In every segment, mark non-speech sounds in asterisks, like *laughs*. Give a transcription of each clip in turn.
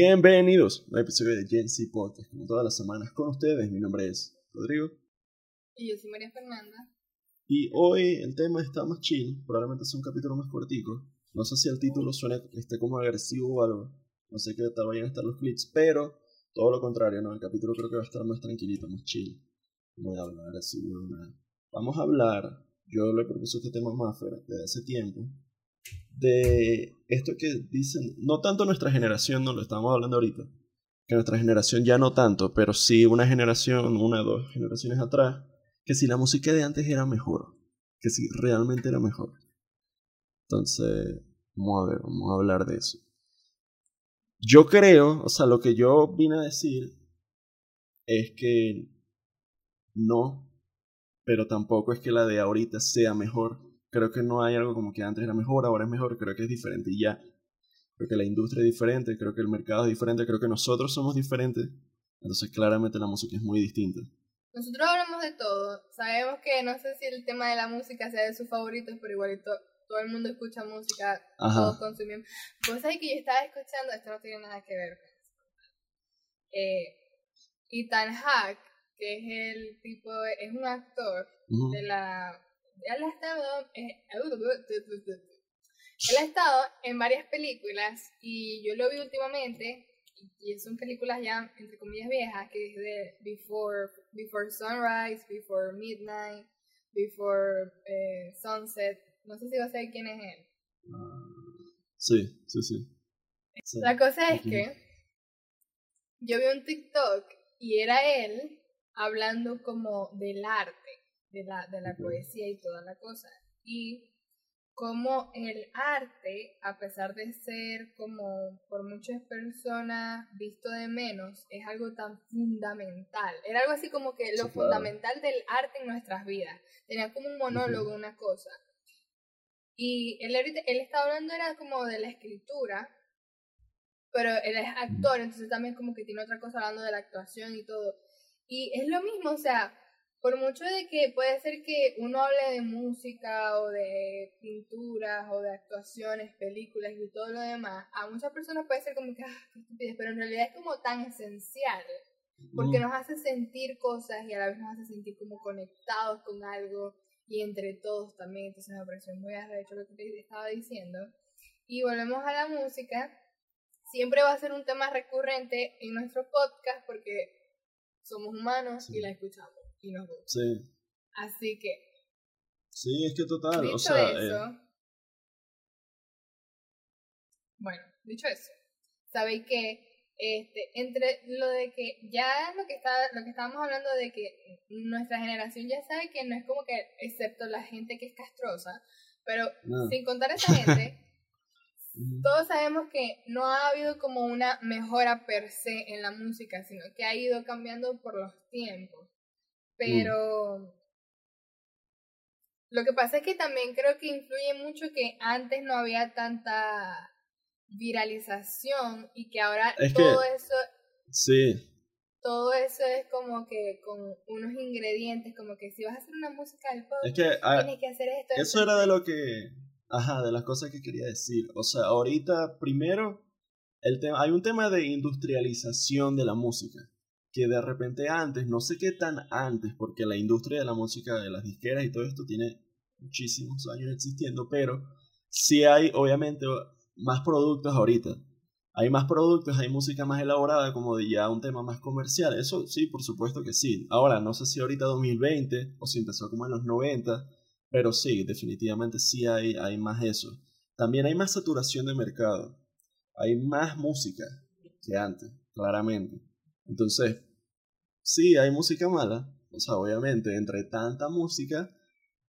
Bienvenidos a un episodio de Gen Z Podcast, como todas las semanas con ustedes. Mi nombre es Rodrigo. Y yo soy María Fernanda. Y hoy el tema está más chill, probablemente sea un capítulo más cortico. No sé si el título suena esté como agresivo o algo. No sé qué tal vayan a estar los clips, pero todo lo contrario, ¿no? El capítulo creo que va a estar más tranquilito, más chill. Voy a hablar así, nada. Vamos a hablar, yo le propuse este tema más desde hace tiempo, de esto que dicen, no tanto nuestra generación, no lo estamos hablando ahorita, que nuestra generación ya no tanto, pero sí una generación, una o dos generaciones atrás, que si la música de antes era mejor, que si realmente era mejor. Entonces, vamos a ver, vamos a hablar de eso. Yo creo, o sea, lo que yo vine a decir es que no, pero tampoco es que la de ahorita sea mejor creo que no hay algo como que antes era mejor, ahora es mejor, creo que es diferente y ya. Creo que la industria es diferente, creo que el mercado es diferente, creo que nosotros somos diferentes. Entonces claramente la música es muy distinta. Nosotros hablamos de todo. Sabemos que no sé si el tema de la música sea de sus favoritos, pero igualito todo el mundo escucha música, todos consumimos. Pues hay que yo estaba escuchando, esto no tiene nada que ver con eso. Eh, Ethan Hack, que es el tipo, es un actor de la él ha estado, eh, *laughs* él ha estado en varias películas y yo lo vi últimamente y son películas ya entre comillas viejas que es de Before, Before Sunrise, Before Midnight, Before eh, Sunset. No sé si vas a saber quién es él. Sí, sí, sí. La cosa es que yo vi un TikTok y era él hablando como del arte de la, de la poesía y toda la cosa. Y como el arte, a pesar de ser como por muchas personas visto de menos, es algo tan fundamental. Era algo así como que lo fundamental del arte en nuestras vidas. Tenía como un monólogo, una cosa. Y él, él estaba hablando era como de la escritura, pero él es actor, entonces también como que tiene otra cosa hablando de la actuación y todo. Y es lo mismo, o sea, por mucho de que puede ser que uno hable de música o de pinturas o de actuaciones, películas y todo lo demás, a muchas personas puede ser como que, ah, qué estupidez, pero en realidad es como tan esencial, porque nos hace sentir cosas y a la vez nos hace sentir como conectados con algo y entre todos también, entonces me pareció muy arrecho lo que te estaba diciendo. Y volvemos a la música, siempre va a ser un tema recurrente en nuestro podcast porque somos humanos y la escuchamos y nos gusta. Sí. Así que. Sí, es que total. o sea, eh, eso. Bueno, dicho eso, sabéis que este, entre lo de que ya lo que está, lo que estábamos hablando de que nuestra generación ya sabe que no es como que, excepto la gente que es castrosa, pero sin contar a esa gente, *laughs* todos sabemos que no ha habido como una mejora per se en la música, sino que ha ido cambiando por los tiempos. Mm. Pero lo que pasa es que también creo que influye mucho que antes no había tanta viralización y que ahora todo eso... Sí. Todo eso es como que con unos ingredientes, como que si vas a hacer una música del pop, ah, tienes que hacer esto. Eso era de lo que... Ajá, de las cosas que quería decir. O sea, ahorita, primero, el tema, hay un tema de industrialización de la música que de repente antes, no sé qué tan antes, porque la industria de la música, de las disqueras y todo esto tiene muchísimos años existiendo, pero sí hay obviamente más productos ahorita. Hay más productos, hay música más elaborada, como de ya un tema más comercial. Eso sí, por supuesto que sí. Ahora, no sé si ahorita 2020 o si empezó como en los 90, pero sí, definitivamente sí hay, hay más eso. También hay más saturación de mercado. Hay más música que antes, claramente. Entonces, sí, hay música mala. O sea, obviamente, entre tanta música,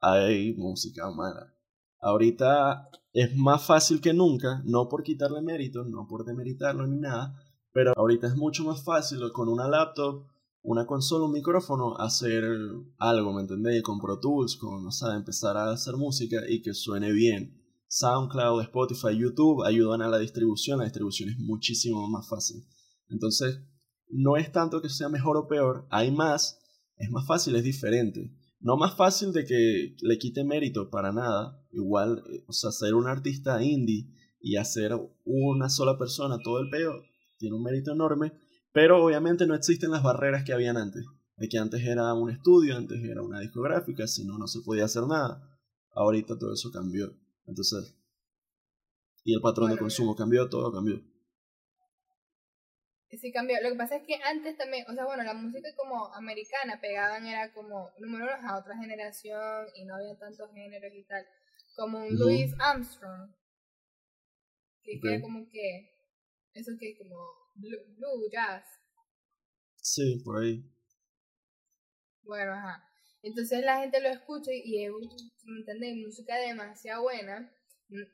hay música mala. Ahorita es más fácil que nunca, no por quitarle mérito, no por demeritarlo ni nada, pero ahorita es mucho más fácil con una laptop, una consola, un micrófono, hacer algo, ¿me entendéis? Con Pro Tools, con, o sea, empezar a hacer música y que suene bien. SoundCloud, Spotify, YouTube ayudan a la distribución, la distribución es muchísimo más fácil. Entonces, no es tanto que sea mejor o peor, hay más, es más fácil, es diferente. No más fácil de que le quite mérito para nada, igual, eh, o sea, ser un artista indie y hacer una sola persona todo el peo, tiene un mérito enorme, pero obviamente no existen las barreras que habían antes. De que antes era un estudio, antes era una discográfica, si no, no se podía hacer nada. Ahorita todo eso cambió. Entonces, y el patrón de consumo cambió, todo cambió. Sí, cambió. Lo que pasa es que antes también, o sea, bueno, la música como americana pegaban era como, número uno, a otra generación y no había tantos géneros y tal. Como un Louis Armstrong. Que era como que, eso que como blue, jazz. Sí, por ahí. Bueno, ajá. Entonces la gente lo escucha y es, ¿me entendés? Música demasiado buena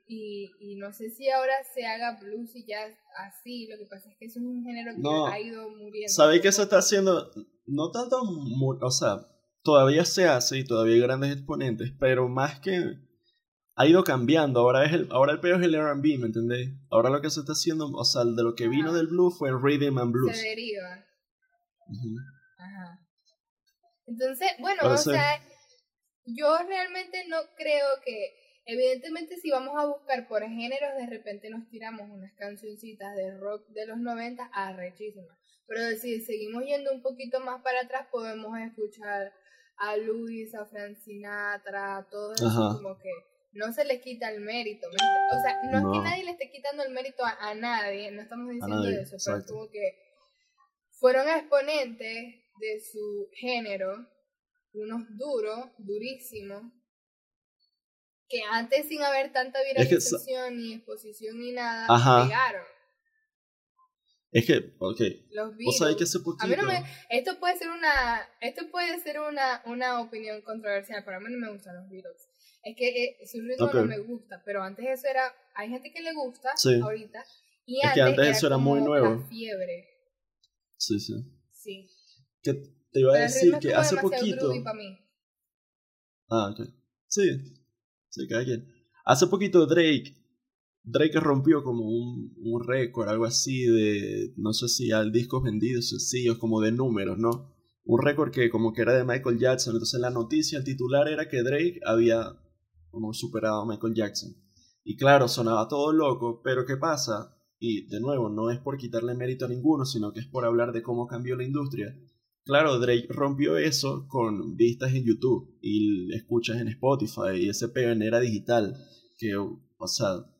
y, y no sé si ahora se haga blues y jazz así, lo que pasa es que es un género que ha ido muriendo. ¿Sabéis que se está haciendo? No tanto, o sea, todavía se hace y todavía hay grandes exponentes, pero más que ha ido cambiando. Ahora es el, ahora el peor es el R&B, ¿me entendés? Ahora lo que se está haciendo, o sea, de lo que vino del blues fue el rhythm and blues. Se deriva. Ajá. Entonces, bueno, o sea, yo realmente no creo que Evidentemente, si vamos a buscar por géneros, de repente nos tiramos unas cancioncitas de rock de los 90 arrechísimas. Pero si seguimos yendo un poquito más para atrás, podemos escuchar a Luis, a Frank Sinatra, todo eso como que no se le quita el mérito. O sea, no, es que nadie le esté quitando el mérito a, nadie, no estamos diciendo eso, pero es como que fueron exponentes de su género, unos duros, durísimos, que antes sin haber tanta viralización ni exposición ni nada, pegaron. Es que, ok. Los virus, o sea, que hace poquito... A mí no me, esto puede ser una, esto puede ser una, una opinión controversial, pero a mí no me gustan los virus. Es que eh, su ritmo no me gusta, pero antes eso era, hay gente que le gusta ahorita, y es antes, que antes eso era muy nuevo. La fiebre. Sí, sí. Sí. Que te iba a decir que hace poquito... Ah, ok. Sí, Hace poquito Drake, Drake rompió como un, un récord, algo así de, no sé si al discos vendidos sencillos, como de números, ¿no? Un récord que como que era de Michael Jackson. Entonces la noticia, el titular era que Drake había como superado a Michael Jackson. Y claro, sonaba todo loco, pero ¿qué pasa? Y de nuevo, no es por quitarle mérito a ninguno, sino que es por hablar de cómo cambió la industria. Claro, Drake rompió eso con vistas en YouTube y escuchas en Spotify y ese pego en era digital, que, o sea,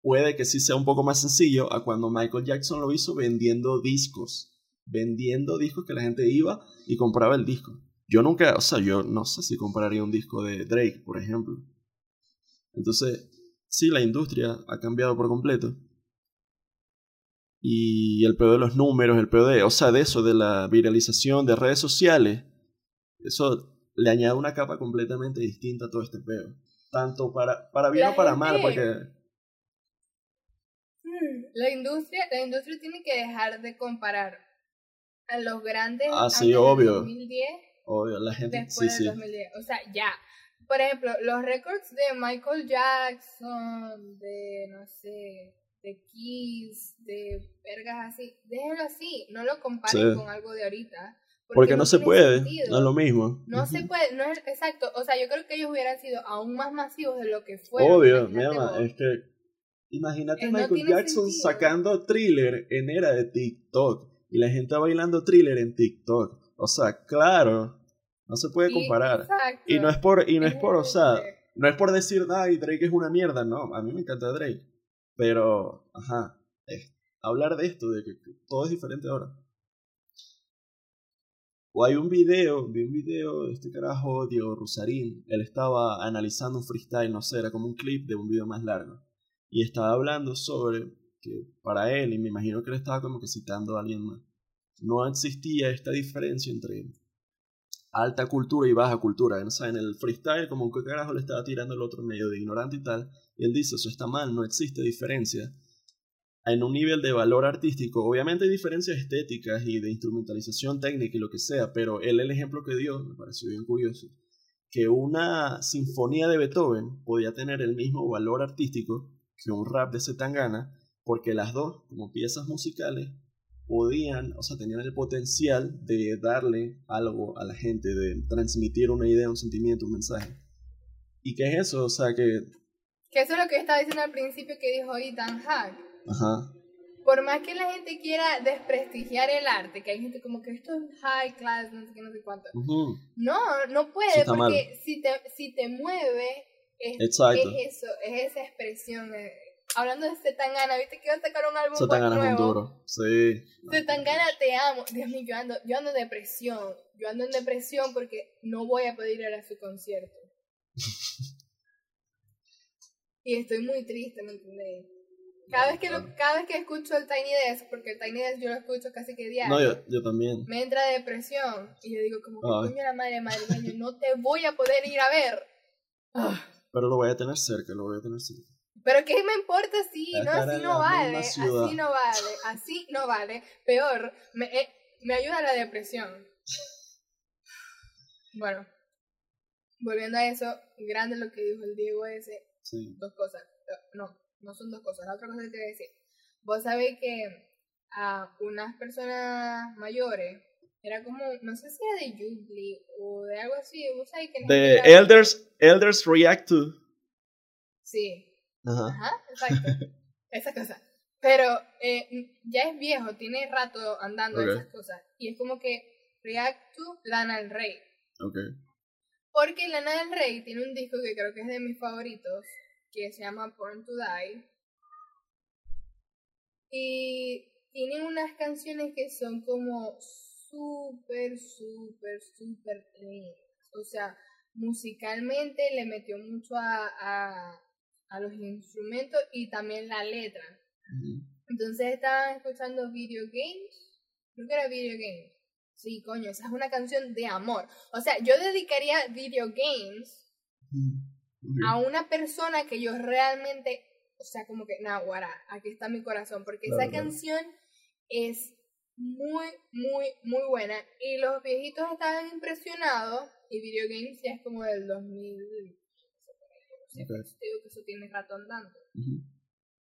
puede que sí sea un poco más sencillo a cuando Michael Jackson lo hizo vendiendo discos, vendiendo discos que la gente iba y compraba el disco. Yo nunca, o sea, yo no sé si compraría un disco de Drake, por ejemplo. Entonces, sí, la industria ha cambiado por completo y el peor de los números, el peor de, o sea, de eso, de la viralización de redes sociales, eso le añade una capa completamente distinta a todo este pedo. Tanto para, para bien o para mal, porque... Hmm, la industria, la industria tiene que dejar de comparar a los grandes ah, sí, obvio. 2010 obvio, la gente, después sí, del 2010. O sea, ya. Por ejemplo, los récords de Michael Jackson, de, no sé, de Kiss, de vergas así, déjelo así, no lo comparen con algo de ahorita. Porque, no, se puede, no es lo mismo. No se puede, no es exacto. O sea, yo creo que ellos hubieran sido aún más masivos de lo que fueron. Obvio, mi ama, es que imagínate eh, Michael Jackson sacando thriller en era de TikTok y la gente bailando thriller en TikTok. O sea, claro, no se puede comparar. Y, no es por, y no es por, o sea, no es por decir, ay, Drake es una mierda, no, a mí me encanta Drake. Pero, ajá, hablar de esto, de que, todo es diferente ahora. O hay un video, vi un video de este carajo, Diego Rusarín, él estaba analizando un freestyle, no sé, era como un clip de un video más largo. Y estaba hablando sobre que para él, y me imagino que él estaba como que citando a alguien más, no existía esta diferencia entre alta cultura y baja cultura. ¿no? en el freestyle, como que carajo le estaba tirando el otro medio de ignorante y tal. Y él dice, eso está mal, no existe diferencia. En un nivel de valor artístico, obviamente hay diferencias estéticas y de instrumentalización técnica y lo que sea, pero él el ejemplo que dio me pareció bien curioso, que una sinfonía de Beethoven podía tener el mismo valor artístico que un rap de Zetangana, porque las dos, como piezas musicales, podían, o sea, tenían el potencial de darle algo a la gente, de transmitir una idea, un sentimiento, un mensaje. ¿Y qué es eso? O sea, que... Que eso es lo que estaba diciendo al principio que dijo Ethan Hack. Ajá. por más que la gente quiera desprestigiar el arte, que hay gente como que esto es high class, no sé qué, no sé cuánto. No, no puede, porque si te, si te mueve, es, es, eso, es esa expresión. Eh, hablando de Zetangana, ¿viste que iba a sacar un álbum Zetangana nuevo? es un duro, sí. Zetangana, te amo. Dios mío, yo ando, yo ando en depresión. Yo ando en depresión porque no voy a poder ir a su concierto. y estoy muy triste, ¿me entendéis? Cada vez que cada vez que escucho el Tiny Desk, porque el Tiny Desk yo lo escucho casi que diario. No, yo, yo también. Me entra depresión y yo digo como, coño la madre madre, no te voy a poder ir a ver. Pero lo voy a tener cerca, lo voy a tener cerca. Pero qué me importa si, no, así no vale, así no vale, así no vale. Peor, me, eh, me ayuda la depresión. Bueno, volviendo a eso, grande lo que dijo el Diego ese. Sí. Dos cosas. No, no son dos cosas. La otra cosa que te voy a decir. Vos sabés que a unas personas mayores era como, no sé si era de Jubilee o de algo así. Vos sabés que. De Elders, Elders React to. Sí. Ajá. Ajá, exacto. Esa cosa. Pero eh, ya es viejo, tiene rato andando esas cosas. Y es como que React to Lana del Rey. Ok. Porque Lana del Rey tiene un disco que creo que es de mis favoritos, que se llama Born to Die. Y tiene unas canciones que son como súper, súper, súper lindas. O sea, musicalmente le metió mucho a, a, a, los instrumentos y también la letra. Entonces estaban escuchando Video Games. Creo que era Video Games. Sí, coño, esa es una canción de amor. O sea, yo dedicaría Video Games a una persona que yo realmente, o sea, como que, naguara, aquí está mi corazón, porque esa canción es muy, muy, muy buena. Y los viejitos estaban impresionados, y Video Games ya es como del 2000, sea, digo que eso tiene rato andando.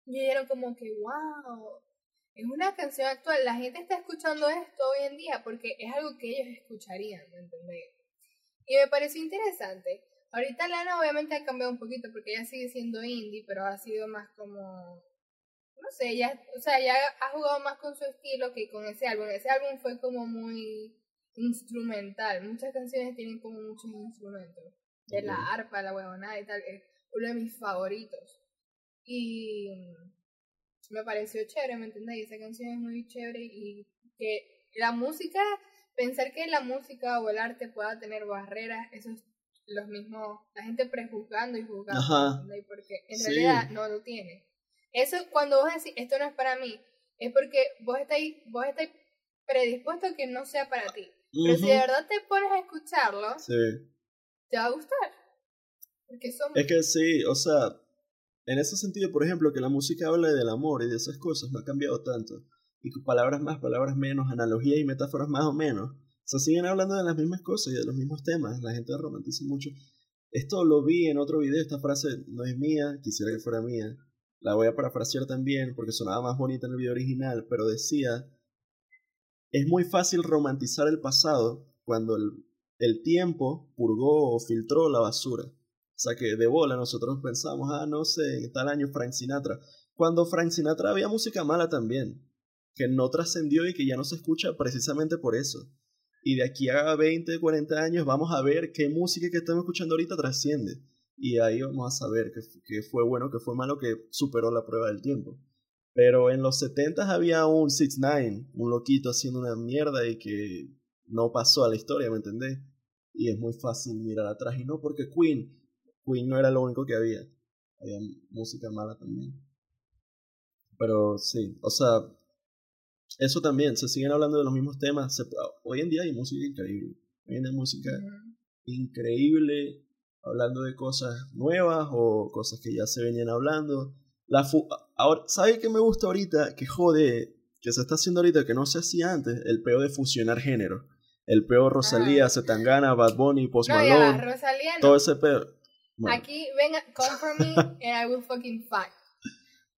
Y dijeron como que, wow, es una canción actual. La gente está escuchando esto hoy en día porque es algo que ellos escucharían, ¿me entendés? Y me pareció interesante. Ahorita Lana obviamente ha cambiado un poquito porque ella sigue siendo indie, pero ha sido más como no sé, ya, o sea, ya ha jugado más con su estilo que con ese álbum. Ese álbum fue como muy instrumental. Muchas canciones tienen como muchos instrumentos. De la arpa, la huevonada y tal. Es uno de mis favoritos. Y me pareció chévere, ¿me entendéis? Esa canción es muy chévere y que la música, pensar que la música o el arte pueda tener barreras, eso es los mismos, la gente prejuzgando y juzgando, porque en realidad no lo tiene. Eso cuando vos decís, esto no es para mí, es porque vos estáis, vos estáis predispuesto a que no sea para ti. Pero si de verdad te pones a escucharlo, te va a gustar. Es que sí, o sea, en ese sentido, por ejemplo, que la música habla del amor y de esas cosas, no ha cambiado tanto. Y palabras más, palabras menos, analogías y metáforas más o menos. O sea, siguen hablando de las mismas cosas y de los mismos temas. La gente romantiza mucho. Esto lo vi en otro video, esta frase no es mía, quisiera que fuera mía. La voy a parafrasear también porque sonaba más bonita en el video original, pero decía, es muy fácil romantizar el pasado cuando el, el tiempo purgó o filtró la basura. Sea que de bola nosotros pensamos, ah, no sé, en tal año Frank Sinatra. Cuando Frank Sinatra había música mala también, que no trascendió y que ya no se escucha precisamente por eso. Y de aquí a 20, 40 años vamos a ver qué música que estamos escuchando ahorita trasciende. Y ahí vamos a saber qué, fue bueno, qué fue malo, que superó la prueba del tiempo. Pero en los 70 había un 6 9 un loquito haciendo una mierda y que no pasó a la historia, ¿me entendés? Y es muy fácil mirar atrás. Y no porque Queen Queen no era lo único que había. Había música mala también. Pero sí, o sea, eso también, se siguen hablando de los mismos temas. hoy en día hay música increíble. Hoy en día hay música increíble, hablando de cosas nuevas o cosas que ya se venían hablando. La ahora, ¿Sabes qué me gusta ahorita? Que jode, que se está haciendo ahorita, que no se hacía antes, el peo de fusionar género. El peo Rosalía, Zetangana, Bad Bunny, Post Malone. Todo ese peo. Aquí, venga, come for me *laughs* and I will fucking fight.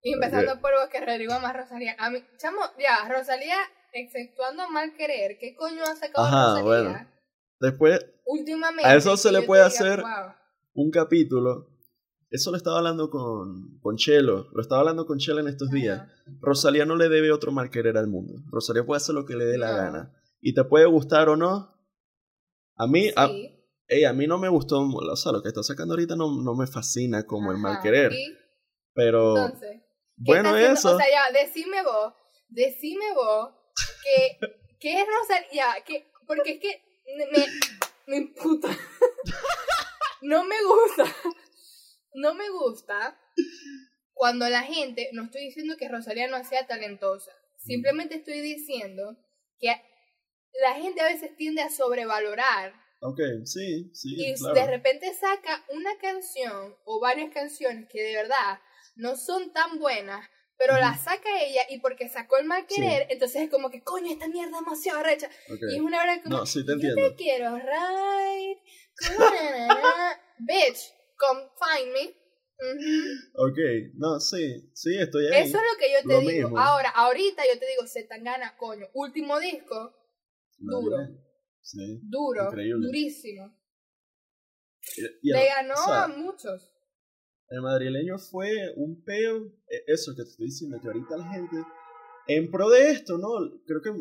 Y empezando por vos que Rodrigo más Rosalía. A mí, chamo, ya, Rosalía, exceptuando mal querer, ¿qué coño ha sacado Ajá, Rosalía? Bueno. Después, Últimamente, a eso se le puede hacer un capítulo Eso lo estaba hablando con, con Chelo. Lo estaba hablando con Chelo en estos días. Rosalía no le debe otro mal querer al mundo. Rosalía puede hacer lo que le dé la gana. Y te puede gustar o no. A mí, a, a, mí no me gustó. O sea, lo que está sacando ahorita no, no me fascina como el mal querer. Pero. Entonces, bueno, eso. O sea, ya, decime vos. Decime vos que, que es Rosalía. Que, porque es que me, me imputa. *laughs* no me gusta no me gusta cuando la gente, no estoy diciendo que Rosalía no sea talentosa, simplemente estoy diciendo que la gente a veces tiende a sobrevalorar. Ok, sí, sí. Y de repente saca una canción o varias canciones que de verdad no son tan buenas, pero la saca ella y porque sacó el mal querer, entonces es como que, coño, esta mierda es demasiado recha. Y es una hora como, no, sí te entiendo. yo te quiero, right, *laughs* bitch, come find me. Ok, no, sí, sí, estoy ahí. Eso es lo que yo te digo. Ahora, ahorita yo te digo, se tan gana, coño. Último disco, duro. Sí, duro, durísimo. Le ganó a muchos. El madrileño fue un peo, e, eso que te estoy diciendo, que ahorita la gente, en pro de esto, ¿no? Creo que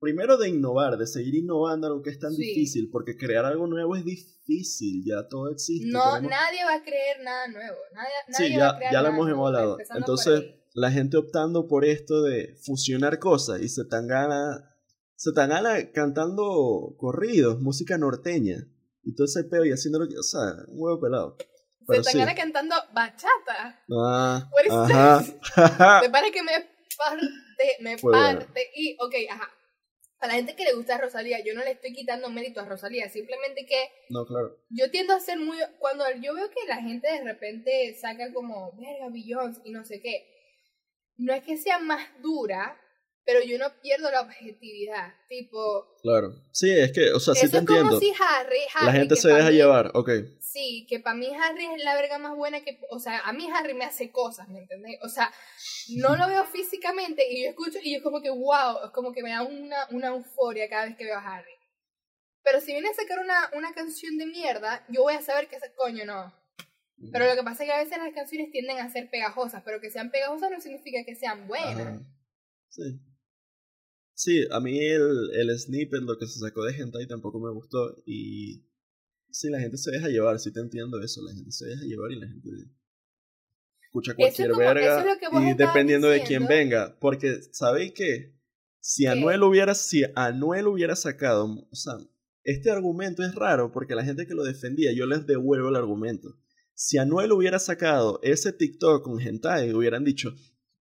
primero de innovar, de seguir innovando algo que es tan difícil, porque crear algo nuevo es difícil, ya todo existe. No, nadie va a creer nada nuevo. Nadie, nadie sí, ya, ya lo hemos evaluado. Entonces, la gente optando por esto de fusionar cosas y se tan gana, se tan gana cantando corridos, música norteña. Y todo ese pedo y haciendo lo que, o sea, un huevo pelado. se tan gana cantando bachata. Ah, ajá. *laughs* Me parece que me parte, me parte. Y, ok, ajá a la gente que le gusta a Rosalía, yo no le estoy quitando mérito a Rosalía, simplemente que no, claro. yo tiendo a ser muy cuando yo veo que la gente de repente saca como verga Billions y no sé qué, no es que sea más dura, pero yo no pierdo la objetividad, tipo... Claro, sí, es que, o sea, sí te es como si Harry, Harry La gente se deja llevar, ok. Sí, que para mí Harry es la verga más buena que... O sea, a mí Harry me hace cosas, ¿me entendés? O sea, no lo veo físicamente y yo escucho y yo es como que, wow, es como que me da una, una euforia cada vez que veo a Harry. Pero si viene a sacar una, una canción de mierda, yo voy a saber que ese coño no. Pero lo que pasa es que a veces las canciones tienden a ser pegajosas, pero que sean pegajosas no significa que sean buenas. Sí. Sí, a mí el, el snippet, lo que se sacó de Hentai tampoco me gustó y sí, la gente se deja llevar, sí te entiendo eso, la gente se deja llevar y la gente escucha cualquier verga y dependiendo de quién venga, porque ¿sabéis qué? Si Anuel hubiera si Anuel hubiera sacado, o sea, este argumento es raro porque la gente que lo defendía, yo les devuelvo el argumento. Si Anuel hubiera sacado ese TikTok con Hentai, hubieran dicho,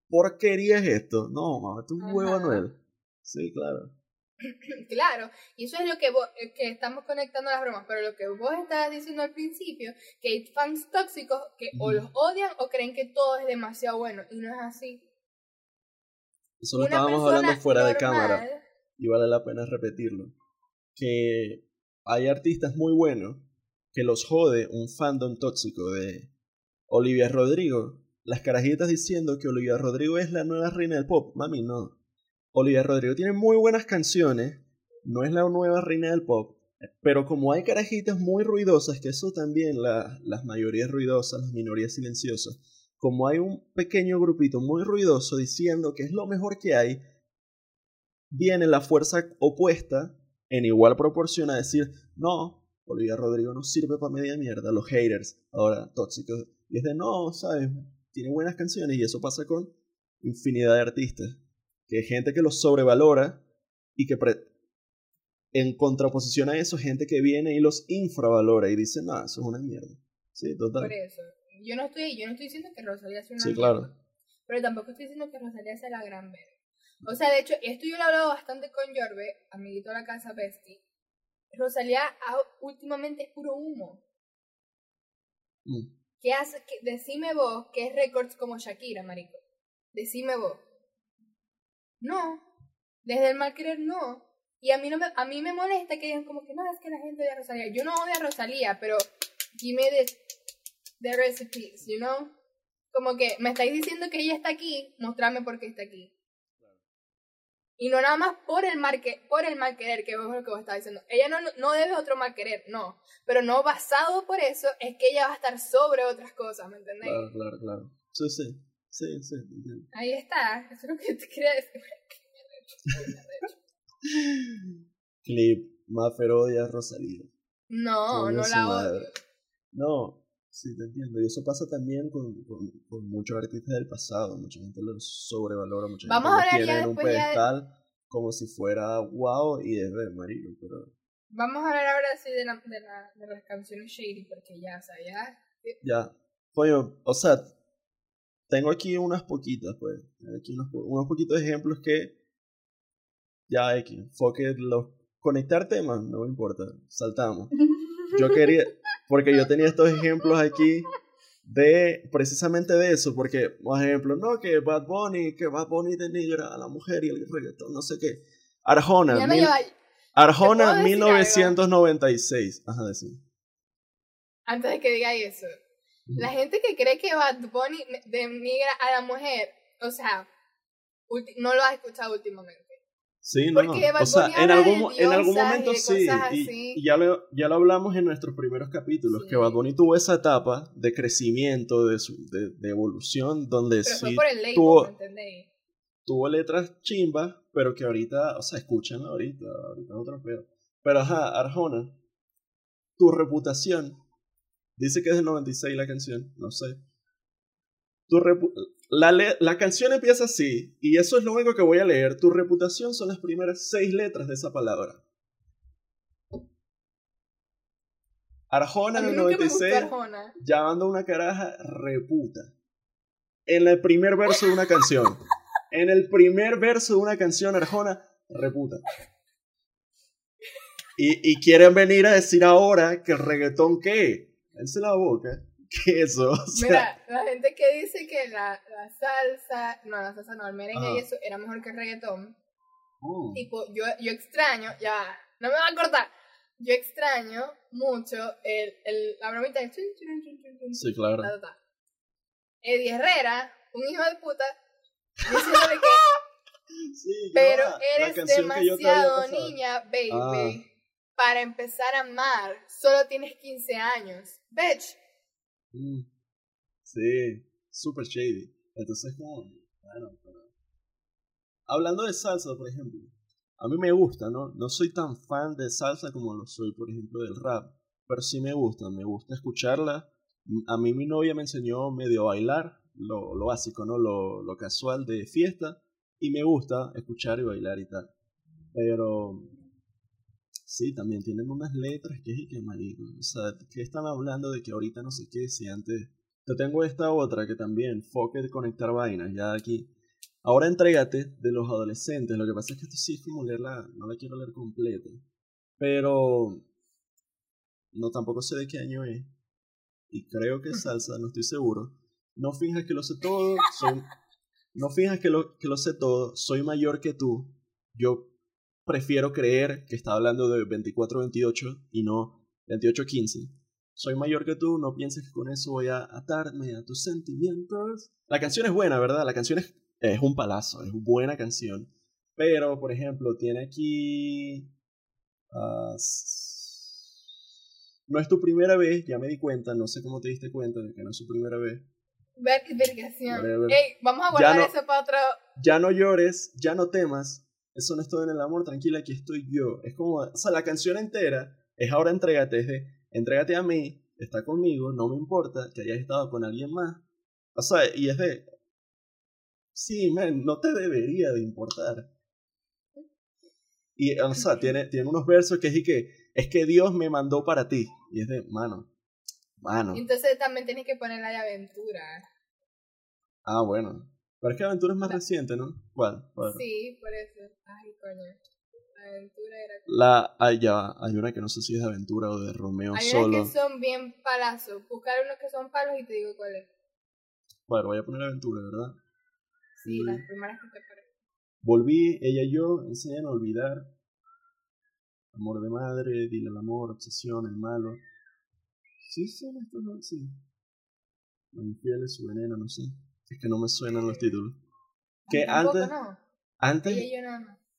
¿porquería es esto? No, mamá, tú un huevo Anuel. Sí, claro. *laughs* claro, y eso es lo que, eh, que estamos conectando las bromas, pero lo que vos estabas diciendo al principio, que hay fans tóxicos que o los odian o creen que todo es demasiado bueno, y no es así. Eso lo estábamos hablando fuera de cámara, y vale la pena repetirlo. Que hay artistas muy buenos que los jode un fandom tóxico de Olivia Rodrigo. Las carajitas diciendo que Olivia Rodrigo es la nueva reina del pop. Mami, no. Olivia Rodrigo tiene muy buenas canciones, no es la nueva reina del pop, pero como hay carajitas muy ruidosas, que eso también, las mayorías ruidosas, las minorías silenciosas, como hay un pequeño grupito muy ruidoso diciendo que es lo mejor que hay, viene la fuerza opuesta en igual proporción a decir, no, Olivia Rodrigo no sirve para media mierda, los haters, ahora tóxicos, y es de, no, sabes, tiene buenas canciones y eso pasa con infinidad de artistas que hay gente que los sobrevalora y que en contraposición a eso, gente que viene y los infravalora y dice, no, eso es una mierda. Sí, total. Por eso. Yo no estoy, yo no estoy diciendo que Rosalía sea una sí, mierda. claro. Pero tampoco estoy diciendo que Rosalía sea la gran verga. O sea, de hecho, esto yo lo he hablado bastante con Jorbe, amiguito de la casa Bestie. Rosalía últimamente es puro humo. Mm. ¿Qué hace? Que, decime vos que es récords como Shakira, marico. Decime vos. No, desde el mal querer no. Y a mí, no me, a mí me molesta que digan como que no, es que la gente odia a Rosalía. Yo no odio a Rosalía, pero give me the, recipes, you know? Como que me estáis diciendo que ella está aquí, mostrarme por qué está aquí. Y no nada más por el mal, que, por el mal querer, que es lo que vos estabas diciendo. Ella no, no debe otro mal querer, no. Pero no basado por eso, es que ella va a estar sobre otras cosas, ¿me entendés? Claro, claro, claro. Sí, sí. Sí, sí. entiendo. Ahí está, eso es lo que te quería decir. Clip, Maffer odia a Rosalía. No, no la madre. odio. No, sí te entiendo. Y eso pasa también con, con, con muchos artistas del pasado. Mucha gente los sobrevalora, mucha Vamos gente a ya tiene en un ya pedestal como si fuera wow y es de marido, pero Vamos a hablar ahora sí de, la, de, la, de las canciones shady, porque ya, o sea, ya. ya. Coño, o sea, tengo aquí unas poquitas, pues. Aquí unos, unos poquitos ejemplos que ya X, enfoque los conectar temas, no me importa, saltamos. Yo quería, porque yo tenía estos ejemplos aquí de precisamente de eso, porque, por ejemplo, no, que Bad Bunny, que Bad Bunny denigra a la mujer y el reggaetón, no sé qué. Arjona, mil- lleva- Arjona ¿Te puedo decir 1996. Ajá, decir. Antes de que diga eso, la gente que cree que Bad Bunny denigra a la mujer, o sea, no lo has escuchado últimamente. Sí, no. Porque Bad O sea, en algún, en algún momento sí. Y, ya, lo, ya lo hablamos en nuestros primeros capítulos, Sí. que Bad Bunny tuvo esa etapa de crecimiento, de, su, de, de evolución, donde Pero sí fue por el label, tuvo, tuvo letras chimbas, pero que ahorita, o sea, escuchan ahorita, ahorita otro pedo. Pero ajá, Arjona, tu reputación, dice que es del 96 la canción, no sé. Tu la, la canción empieza así, y eso es lo único que voy a leer. Tu reputación son las primeras seis letras de esa palabra. Arjona en el nunca me gustó 96 Arjona. llamando a una caraja reputa. En el primer verso de una canción. En el primer verso de una canción, Arjona, reputa. Y, y quieren venir a decir ahora que el reggaetón, ¿qué? Dense la boca. *laughs* ¿Qué eso? O sea, Mira, la gente que dice que la, la salsa, no, la salsa no, el merengue Ajá. y eso era mejor que el reggaetón. mm, Tipo, yo, yo extraño, ya, no me va a cortar. Yo extraño mucho el, el, la bromita de chun, chun, chun, sí, claro. ta, ta, ta. Eddie Herrera, un hijo de puta, diciéndole *laughs* que Sí, Pero va, eres demasiado niña, baby. Ah. Para empezar a amar, solo tienes 15 años. Bitch. Mm, Sí, super shady. Entonces, como, bueno, pero... Hablando de salsa, por ejemplo, a mí me gusta, ¿no? No soy tan fan de salsa como lo soy, por ejemplo, del rap, pero sí me gusta, me gusta escucharla. A mí mi novia me enseñó medio a bailar, lo, básico, ¿no? Lo, lo casual de fiesta, y me gusta escuchar y bailar y tal. Pero sí, también tienen unas letras que es y que marico. O sea, que están hablando de que ahorita no sé qué, si antes. Yo tengo esta otra que también, foque de conectar vainas, ya aquí. Ahora entrégate de los adolescentes. Lo que pasa es que esto sí es como leerla, no la quiero leer completa. Pero no tampoco sé de qué año es. Y creo que es salsa, no estoy seguro. No finjas que lo sé todo, soy, no finjas que lo, que lo sé todo, soy mayor que tú. Yo prefiero creer que está hablando de 24-28 y no 28-15. Soy mayor que tú, no pienses que con eso voy a atarme a tus sentimientos. La canción es buena, ¿verdad? La canción es, es un palazo, es buena canción. Pero, por ejemplo, tiene aquí... s- no es tu primera vez, ya me di cuenta, no sé cómo te diste cuenta de que no es su primera vez. Ver, vergación. Whatever. Ey, vamos a guardar no- eso para otro. ya no llores, ya no temas, eso no es todo en el amor, tranquila, aquí estoy yo. Es como, o sea, la canción entera es ahora entrégate, es de, entrégate a mí, está conmigo, no me importa que hayas estado con alguien más. O sea, y es de, sí, man, no te debería de importar. Y, o sea, tiene, tiene unos versos que es y que, es que Dios me mandó para ti. Y es de, mano, mano. Entonces también tienes que poner la de aventura. Ah, bueno. Pero es que Aventura es más reciente, ¿no? ¿Cuál? ¿Cuál? Sí, por eso. Ay, coño. Aventura era. La, hay, ya va, hay una que no sé si es de Aventura o de Romeo Hay solo. unas que son bien palazos. Buscar unos que son palos y te digo cuál es. Bueno, voy a poner Aventura, ¿verdad? Sí, Mm. las primeras que te parecen. Volví, ella y yo, enseñan a olvidar. Amor de madre, dile el amor, obsesión, el malo. Sí, son estos, ¿no? Sí. Los infieles, su veneno, no sé. Es que no me suenan los títulos. Que antes, no.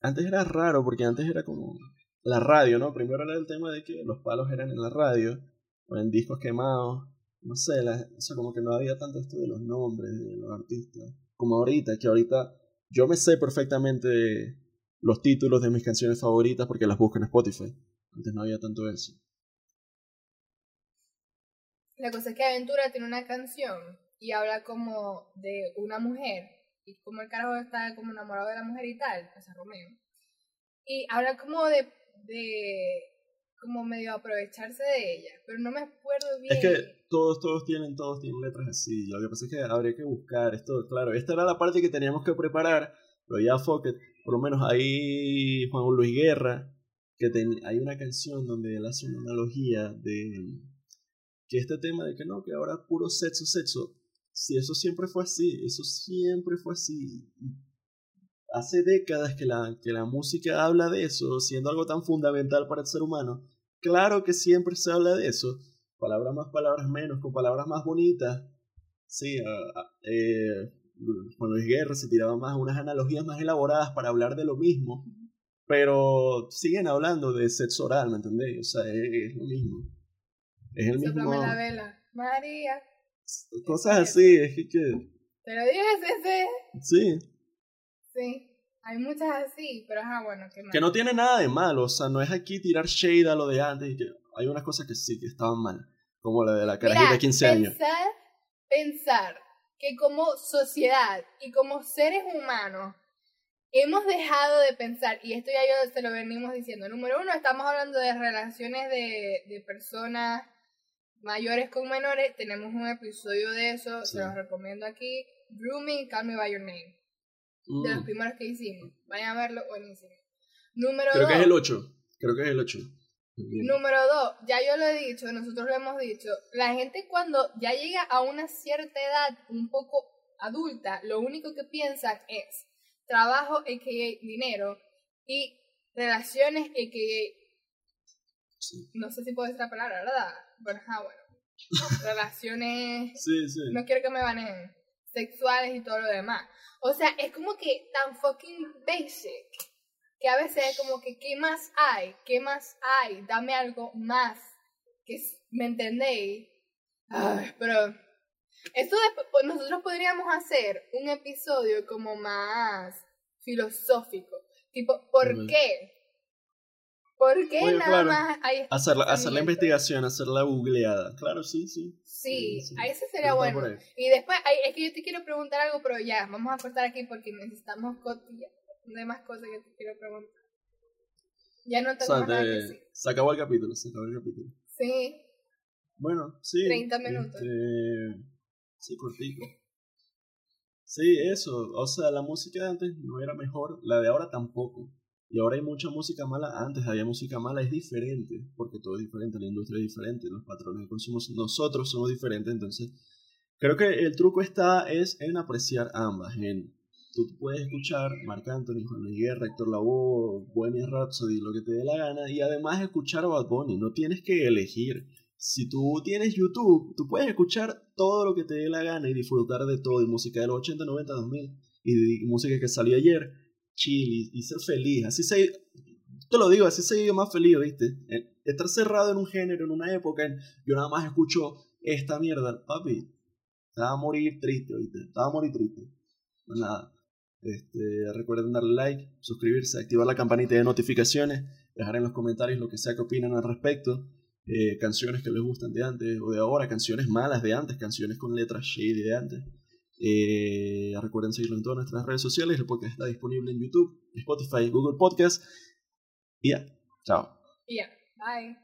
antes era raro porque antes era como la radio, ¿no? Primero era el tema de que los palos eran en la radio o en discos quemados. No sé, la, o sea, como que no había tanto esto de los nombres de los artistas. Como ahorita, que ahorita yo me sé perfectamente los títulos de mis canciones favoritas porque las busco en Spotify. Antes no había tanto eso. La cosa es que Aventura tiene una canción y habla como de una mujer y como el carajo está como enamorado de la mujer y tal, o sea, Romeo. Y habla como de, de como medio aprovecharse de ella, pero no me acuerdo bien. Es que todos, todos tienen, todos tienen letras así. Lo que pasa es que habría que buscar esto, claro, esta era la parte que teníamos que preparar, pero ya Focket, por lo menos ahí Juan Luis Guerra, que hay una canción donde él hace una analogía de que este tema de que no, que ahora puro sexo, sexo, si eso siempre fue así, eso siempre fue así. Hace décadas que la, que la música habla de eso, siendo algo tan fundamental para el ser humano. Claro que siempre se habla de eso. Palabras más, palabras menos, con palabras más bonitas. Sí, eh, Juan Luis Guerra se tiraba más unas analogías más elaboradas para hablar de lo mismo. Pero siguen hablando de sexo oral, ¿me entendéis? O sea, es, lo mismo. Es el mismo. la vela. María. Cosas así, es que... Te lo dije, ese. Sí. Sí. Hay muchas así, pero ajá, bueno, que Que no tiene nada de malo, o sea, no es aquí tirar shade a lo de antes y que hay unas cosas que sí, que estaban mal, como la de la carajita de 15 años. Pensar, pensar que como sociedad y como seres humanos hemos dejado de pensar, y esto ya yo se lo venimos diciendo, número uno, estamos hablando de relaciones de, de personas mayores con menores, tenemos un episodio de eso, se los recomiendo aquí, Grooming, Call Me By Your Name, de los mm. primeros que hicimos, vayan a verlo, buenísimo. Número Creo que es el 8, creo que es el 8. Número dos, ya yo lo he dicho, nosotros lo hemos dicho, la gente cuando ya llega a una cierta edad un poco adulta, lo único que piensan es trabajo, a.k.a. dinero, y relaciones, a.k.a. No sé si puedo decir la palabra, ¿verdad? Bueno, ah, *laughs* bueno. Relaciones. Sí, sí. No quiero que me banen. Sexuales y todo lo demás. O sea, es como que tan fucking basic que a veces es como que, ¿qué más hay? ¿Qué más hay? Dame algo más. Que, ¿Me entendéis? pero esto pues, nosotros podríamos hacer un episodio como más filosófico. Tipo, ¿por qué? ¿Por qué nada más hay hacer la, hacer la investigación, hacer la googleada. Claro, sí, sí. Sí, ahí ese sería bueno. Y después, es que yo te quiero preguntar algo, pero ya, vamos a cortar aquí porque necesitamos cotilla. No hay más cosas que te quiero preguntar. Ya no tengo nada que decir. Se acabó el capítulo, se acabó el capítulo. Sí. Bueno, sí. 30 minutos. Este, sí, cortico. Sí, eso. O sea, la música de antes no era mejor, la de ahora tampoco. Y ahora hay mucha música mala. Antes había música mala, es diferente, porque todo es diferente, la industria es diferente, los patrones de consumo, nosotros somos diferentes. Entonces, creo que el truco está es en apreciar ambas. En, tú puedes escuchar Marc Anthony, Juan Luis Guerra, Héctor Lavoe, Bohemian Rhapsody, lo que te dé la gana, y además escuchar a Bad Bunny. No tienes que elegir. Si tú tienes YouTube, tú puedes escuchar todo lo que te dé la gana y disfrutar de todo, y música de los 80, 90, 2000, y música que salió ayer chill y, ser feliz. Así se, te lo digo, así se vive más feliz, ¿viste? Estar cerrado en un género, en una época, yo nada más escucho esta mierda, papi, te va a morir triste, ¿viste? Te va a morir triste. Pues nada. Este, recuerden darle like, suscribirse, activar la campanita de notificaciones, dejar en los comentarios lo que sea que opinan al respecto. Eh, canciones que les gustan de antes o de ahora, canciones malas de antes, canciones con letras shady de antes. Eh, recuerden seguirlo en todas nuestras redes sociales. El podcast está disponible en YouTube, Spotify, Google Podcast. Y ya, chao. Ya, bye.